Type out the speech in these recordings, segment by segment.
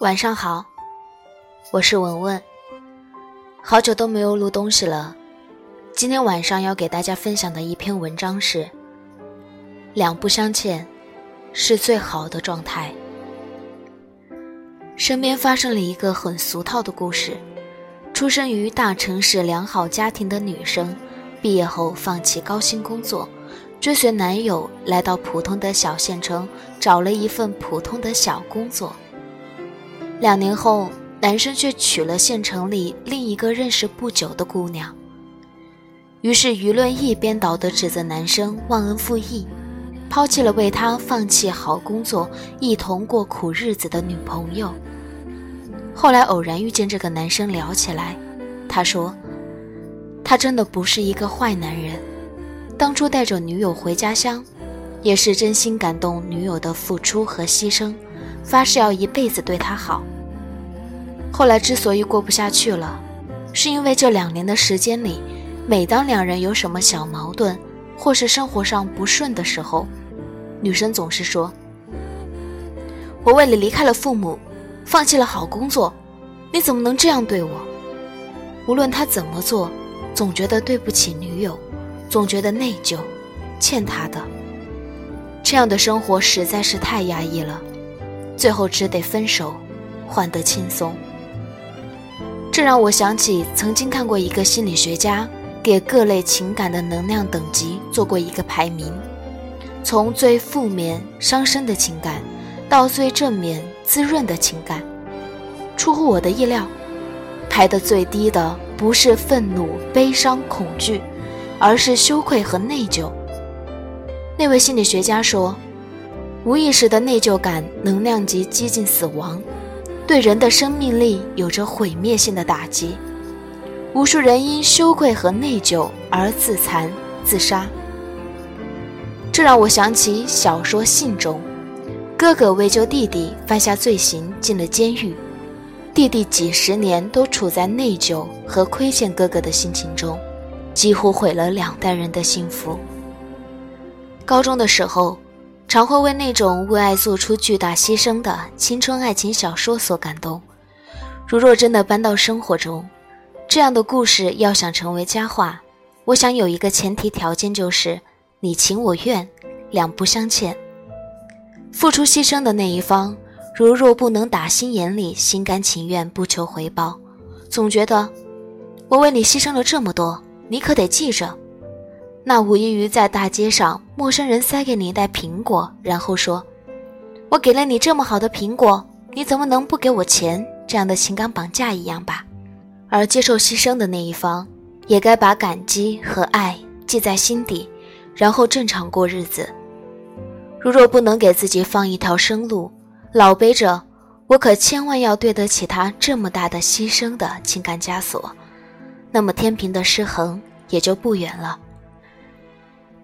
晚上好，我是文文。好久都没有录东西了，今天晚上要给大家分享的一篇文章是：两不相欠是最好的状态。身边发生了一个很俗套的故事：出生于大城市良好家庭的女生，毕业后放弃高薪工作。追随男友来到普通的小县城，找了一份普通的小工作。两年后，男生却娶了县城里另一个认识不久的姑娘。于是舆论一边倒地指责男生忘恩负义，抛弃了为他放弃好工作、一同过苦日子的女朋友。后来偶然遇见这个男生聊起来，他说：“他真的不是一个坏男人。”当初带着女友回家乡，也是真心感动女友的付出和牺牲，发誓要一辈子对她好。后来之所以过不下去了，是因为这两年的时间里，每当两人有什么小矛盾，或是生活上不顺的时候，女生总是说：“我为了离开了父母，放弃了好工作，你怎么能这样对我？”无论他怎么做，总觉得对不起女友。总觉得内疚，欠他的。这样的生活实在是太压抑了，最后只得分手，换得轻松。这让我想起曾经看过一个心理学家给各类情感的能量等级做过一个排名，从最负面伤身的情感，到最正面滋润的情感。出乎我的意料，排得最低的不是愤怒、悲伤、恐惧。而是羞愧和内疚。那位心理学家说，无意识的内疚感能量级接近死亡，对人的生命力有着毁灭性的打击。无数人因羞愧和内疚而自残自杀。这让我想起小说《信》中，哥哥为救弟弟犯下罪行进了监狱，弟弟几十年都处在内疚和亏欠哥哥的心情中。几乎毁了两代人的幸福。高中的时候，常会为那种为爱做出巨大牺牲的青春爱情小说所感动。如若真的搬到生活中，这样的故事要想成为佳话，我想有一个前提条件，就是你情我愿，两不相欠。付出牺牲的那一方，如若不能打心眼里心甘情愿，不求回报，总觉得我为你牺牲了这么多。你可得记着，那无异于在大街上，陌生人塞给你一袋苹果，然后说：“我给了你这么好的苹果，你怎么能不给我钱？”这样的情感绑架一样吧。而接受牺牲的那一方，也该把感激和爱记在心底，然后正常过日子。如若不能给自己放一条生路，老背着“我可千万要对得起他这么大的牺牲”的情感枷锁。那么天平的失衡也就不远了。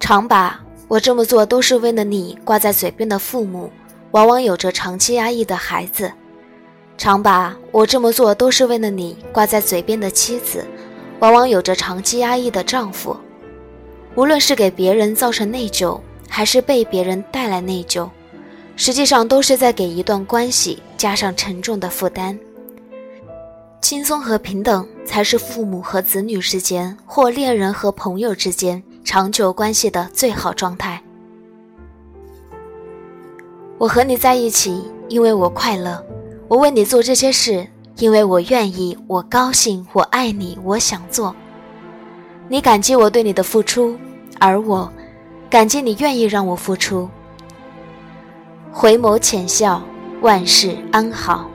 常把我这么做都是为了你挂在嘴边的父母，往往有着长期压抑的孩子；常把我这么做都是为了你挂在嘴边的妻子，往往有着长期压抑的丈夫。无论是给别人造成内疚，还是被别人带来内疚，实际上都是在给一段关系加上沉重的负担。轻松和平等才是父母和子女之间，或恋人和朋友之间长久关系的最好状态。我和你在一起，因为我快乐；我为你做这些事，因为我愿意，我高兴，我爱你，我想做。你感激我对你的付出，而我感激你愿意让我付出。回眸浅笑，万事安好。